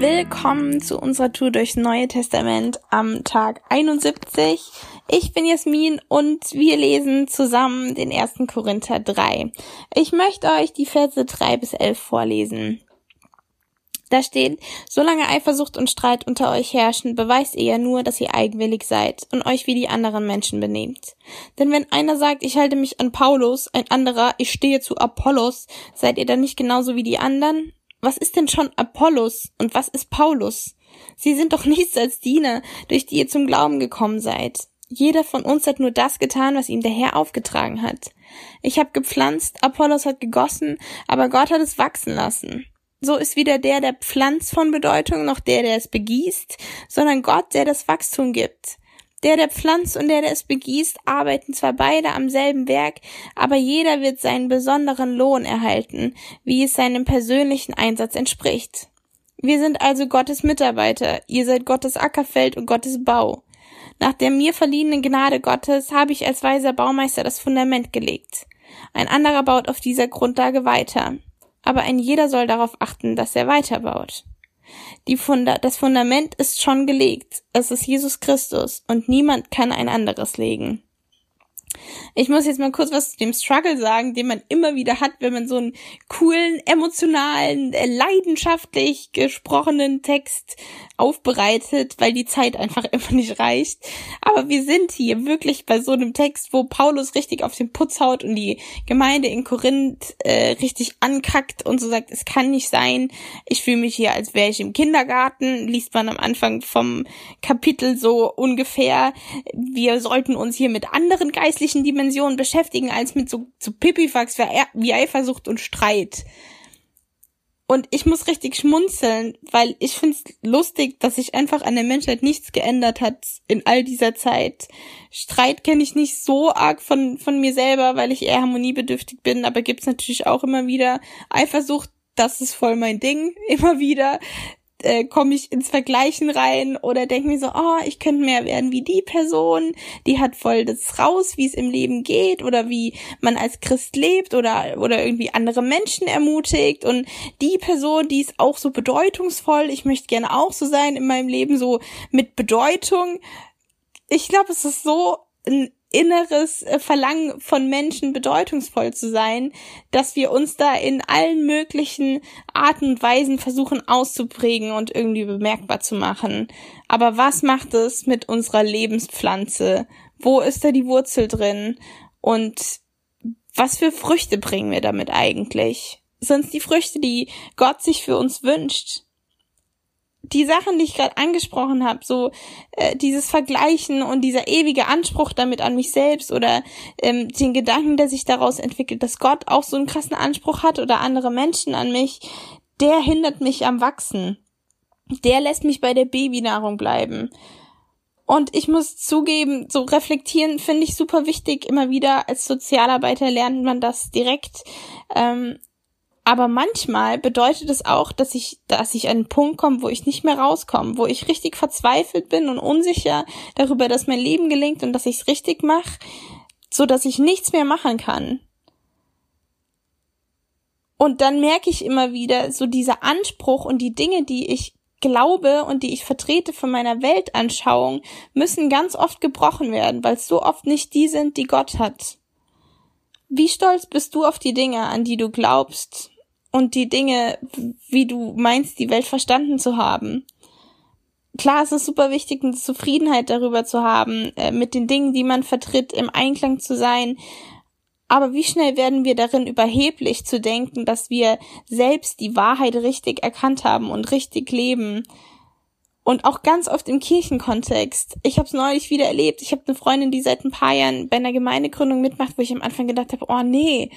Willkommen zu unserer Tour durchs Neue Testament am Tag 71. Ich bin Jasmin und wir lesen zusammen den ersten Korinther 3. Ich möchte euch die Verse 3 bis 11 vorlesen. Da steht, solange Eifersucht und Streit unter euch herrschen, beweist ihr ja nur, dass ihr eigenwillig seid und euch wie die anderen Menschen benehmt. Denn wenn einer sagt, ich halte mich an Paulus, ein anderer, ich stehe zu Apollos, seid ihr dann nicht genauso wie die anderen? Was ist denn schon Apollos und was ist Paulus? Sie sind doch nichts als Diener, durch die ihr zum Glauben gekommen seid. Jeder von uns hat nur das getan, was ihm der Herr aufgetragen hat. Ich habe gepflanzt, Apollos hat gegossen, aber Gott hat es wachsen lassen. So ist weder der, der pflanzt von Bedeutung, noch der, der es begießt, sondern Gott, der das Wachstum gibt. Der, der pflanzt und der, der es begießt, arbeiten zwar beide am selben Werk, aber jeder wird seinen besonderen Lohn erhalten, wie es seinem persönlichen Einsatz entspricht. Wir sind also Gottes Mitarbeiter, ihr seid Gottes Ackerfeld und Gottes Bau. Nach der mir verliehenen Gnade Gottes habe ich als weiser Baumeister das Fundament gelegt. Ein anderer baut auf dieser Grundlage weiter. Aber ein jeder soll darauf achten, dass er weiterbaut. Die Funda das Fundament ist schon gelegt. Es ist Jesus Christus und niemand kann ein anderes legen. Ich muss jetzt mal kurz was zu dem Struggle sagen, den man immer wieder hat, wenn man so einen coolen, emotionalen, äh, leidenschaftlich gesprochenen Text aufbereitet, weil die Zeit einfach immer nicht reicht. Aber wir sind hier wirklich bei so einem Text, wo Paulus richtig auf den Putz haut und die Gemeinde in Korinth äh, richtig ankackt und so sagt, es kann nicht sein, ich fühle mich hier, als wäre ich im Kindergarten, liest man am Anfang vom Kapitel so ungefähr, wir sollten uns hier mit anderen geistlichen Dimensionen beschäftigen, als mit so, so Pipifax wie Eifersucht und Streit. Und ich muss richtig schmunzeln, weil ich find's lustig, dass sich einfach an der Menschheit nichts geändert hat in all dieser Zeit. Streit kenne ich nicht so arg von, von mir selber, weil ich eher harmoniebedürftig bin, aber gibt's natürlich auch immer wieder. Eifersucht, das ist voll mein Ding, immer wieder äh, komme ich ins Vergleichen rein oder denke mir so, oh, ich könnte mehr werden wie die Person, die hat voll das raus, wie es im Leben geht oder wie man als Christ lebt oder oder irgendwie andere Menschen ermutigt und die Person, die ist auch so bedeutungsvoll, ich möchte gerne auch so sein in meinem Leben so mit Bedeutung. Ich glaube, es ist so ein inneres äh, Verlangen von Menschen bedeutungsvoll zu sein, dass wir uns da in allen möglichen Arten und Weisen versuchen auszuprägen und irgendwie bemerkbar zu machen. Aber was macht es mit unserer Lebenspflanze? Wo ist da die Wurzel drin? Und was für Früchte bringen wir damit eigentlich? Sind die Früchte, die Gott sich für uns wünscht? Die Sachen, die ich gerade angesprochen habe, so äh, dieses Vergleichen und dieser ewige Anspruch damit an mich selbst oder ähm, den Gedanken, der sich daraus entwickelt, dass Gott auch so einen krassen Anspruch hat oder andere Menschen an mich, der hindert mich am Wachsen. Der lässt mich bei der Babynahrung bleiben. Und ich muss zugeben, so reflektieren finde ich super wichtig. Immer wieder als Sozialarbeiter lernt man das direkt. Ähm, aber manchmal bedeutet es auch, dass ich, dass ich an einen Punkt komme, wo ich nicht mehr rauskomme, wo ich richtig verzweifelt bin und unsicher darüber, dass mein Leben gelingt und dass ich es richtig mache, so dass ich nichts mehr machen kann. Und dann merke ich immer wieder, so dieser Anspruch und die Dinge, die ich glaube und die ich vertrete von meiner Weltanschauung, müssen ganz oft gebrochen werden, weil es so oft nicht die sind, die Gott hat. Wie stolz bist du auf die Dinge, an die du glaubst und die Dinge, wie du meinst, die Welt verstanden zu haben. Klar, es ist super wichtig, eine Zufriedenheit darüber zu haben, äh, mit den Dingen, die man vertritt, im Einklang zu sein. Aber wie schnell werden wir darin überheblich zu denken, dass wir selbst die Wahrheit richtig erkannt haben und richtig leben? Und auch ganz oft im Kirchenkontext. Ich habe es neulich wieder erlebt. Ich habe eine Freundin, die seit ein paar Jahren bei einer Gemeindegründung mitmacht, wo ich am Anfang gedacht habe, oh nee,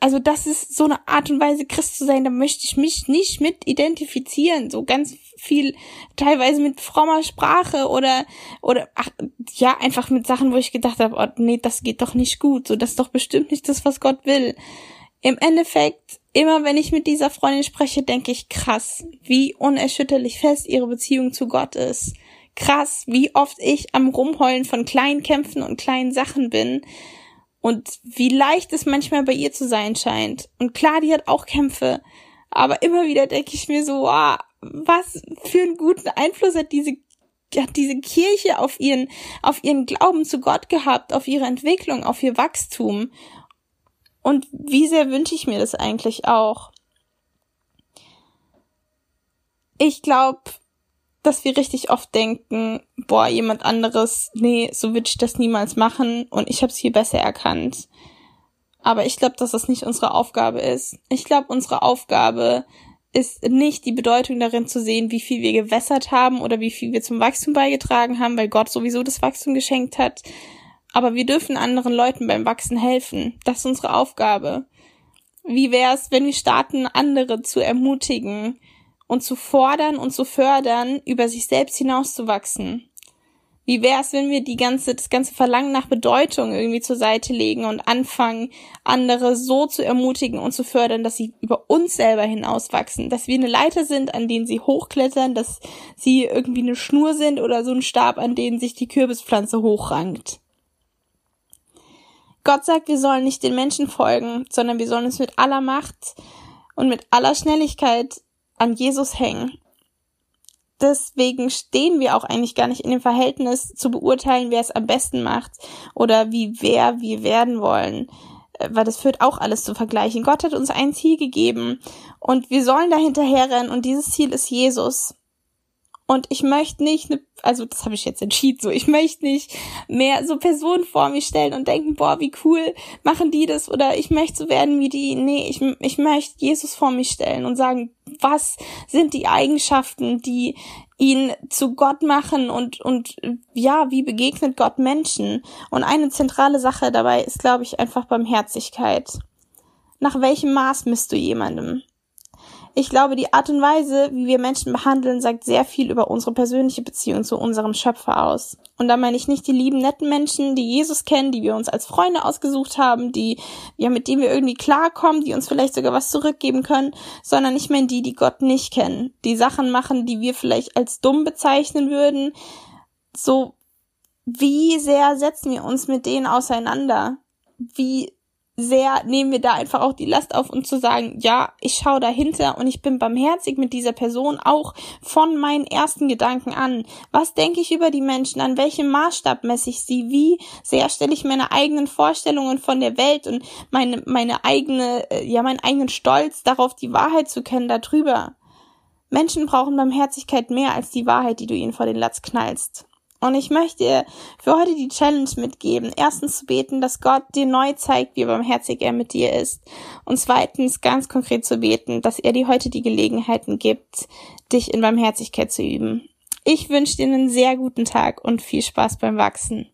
also das ist so eine Art und Weise, Christ zu sein, da möchte ich mich nicht mit identifizieren, so ganz viel, teilweise mit frommer Sprache oder, oder, ach, ja, einfach mit Sachen, wo ich gedacht habe, oh, nee, das geht doch nicht gut, so, das ist doch bestimmt nicht das, was Gott will. Im Endeffekt, immer wenn ich mit dieser Freundin spreche, denke ich, krass, wie unerschütterlich fest ihre Beziehung zu Gott ist. Krass, wie oft ich am Rumheulen von kleinen Kämpfen und kleinen Sachen bin und wie leicht es manchmal bei ihr zu sein scheint. Und klar, die hat auch Kämpfe, aber immer wieder denke ich mir so, wow, was für einen guten Einfluss hat diese hat diese Kirche auf ihren, auf ihren Glauben zu Gott gehabt, auf ihre Entwicklung, auf ihr Wachstum. Und wie sehr wünsche ich mir das eigentlich auch? Ich glaube, dass wir richtig oft denken, boah, jemand anderes, nee, so würde ich das niemals machen und ich habe es viel besser erkannt. Aber ich glaube, dass das nicht unsere Aufgabe ist. Ich glaube, unsere Aufgabe ist nicht die Bedeutung darin zu sehen, wie viel wir gewässert haben oder wie viel wir zum Wachstum beigetragen haben, weil Gott sowieso das Wachstum geschenkt hat. Aber wir dürfen anderen Leuten beim Wachsen helfen. Das ist unsere Aufgabe. Wie wäre es, wenn wir starten, andere zu ermutigen und zu fordern und zu fördern, über sich selbst hinauszuwachsen? Wie wäre es, wenn wir die ganze, das ganze Verlangen nach Bedeutung irgendwie zur Seite legen und anfangen, andere so zu ermutigen und zu fördern, dass sie über uns selber hinauswachsen, dass wir eine Leiter sind, an denen sie hochklettern, dass sie irgendwie eine Schnur sind oder so ein Stab, an denen sich die Kürbispflanze hochrankt. Gott sagt, wir sollen nicht den Menschen folgen, sondern wir sollen uns mit aller Macht und mit aller Schnelligkeit an Jesus hängen deswegen stehen wir auch eigentlich gar nicht in dem Verhältnis zu beurteilen, wer es am besten macht oder wie wer wir werden wollen. Äh, weil das führt auch alles zu vergleichen. Gott hat uns ein Ziel gegeben und wir sollen da hinterherrennen und dieses Ziel ist Jesus. Und ich möchte nicht, ne, also das habe ich jetzt entschieden, so ich möchte nicht mehr so Personen vor mir stellen und denken, boah, wie cool machen die das oder ich möchte so werden wie die. Nee, ich, ich möchte Jesus vor mich stellen und sagen, was sind die Eigenschaften, die ihn zu Gott machen und, und ja, wie begegnet Gott Menschen? Und eine zentrale Sache dabei ist, glaube ich, einfach Barmherzigkeit. Nach welchem Maß misst du jemandem? Ich glaube, die Art und Weise, wie wir Menschen behandeln, sagt sehr viel über unsere persönliche Beziehung zu unserem Schöpfer aus. Und da meine ich nicht die lieben, netten Menschen, die Jesus kennen, die wir uns als Freunde ausgesucht haben, die, ja, mit denen wir irgendwie klarkommen, die uns vielleicht sogar was zurückgeben können, sondern ich meine die, die Gott nicht kennen, die Sachen machen, die wir vielleicht als dumm bezeichnen würden. So, wie sehr setzen wir uns mit denen auseinander? Wie sehr nehmen wir da einfach auch die Last auf und zu sagen, ja, ich schaue dahinter und ich bin barmherzig mit dieser Person auch von meinen ersten Gedanken an. Was denke ich über die Menschen? An welchem Maßstab messe ich sie? Wie sehr stelle ich meine eigenen Vorstellungen von der Welt und meine, meine eigene, äh, ja, meinen eigenen Stolz darauf, die Wahrheit zu kennen, darüber? Menschen brauchen Barmherzigkeit mehr als die Wahrheit, die du ihnen vor den Latz knallst. Und ich möchte für heute die Challenge mitgeben. Erstens zu beten, dass Gott dir neu zeigt, wie barmherzig er mit dir ist. Und zweitens ganz konkret zu beten, dass er dir heute die Gelegenheiten gibt, dich in Barmherzigkeit zu üben. Ich wünsche dir einen sehr guten Tag und viel Spaß beim Wachsen.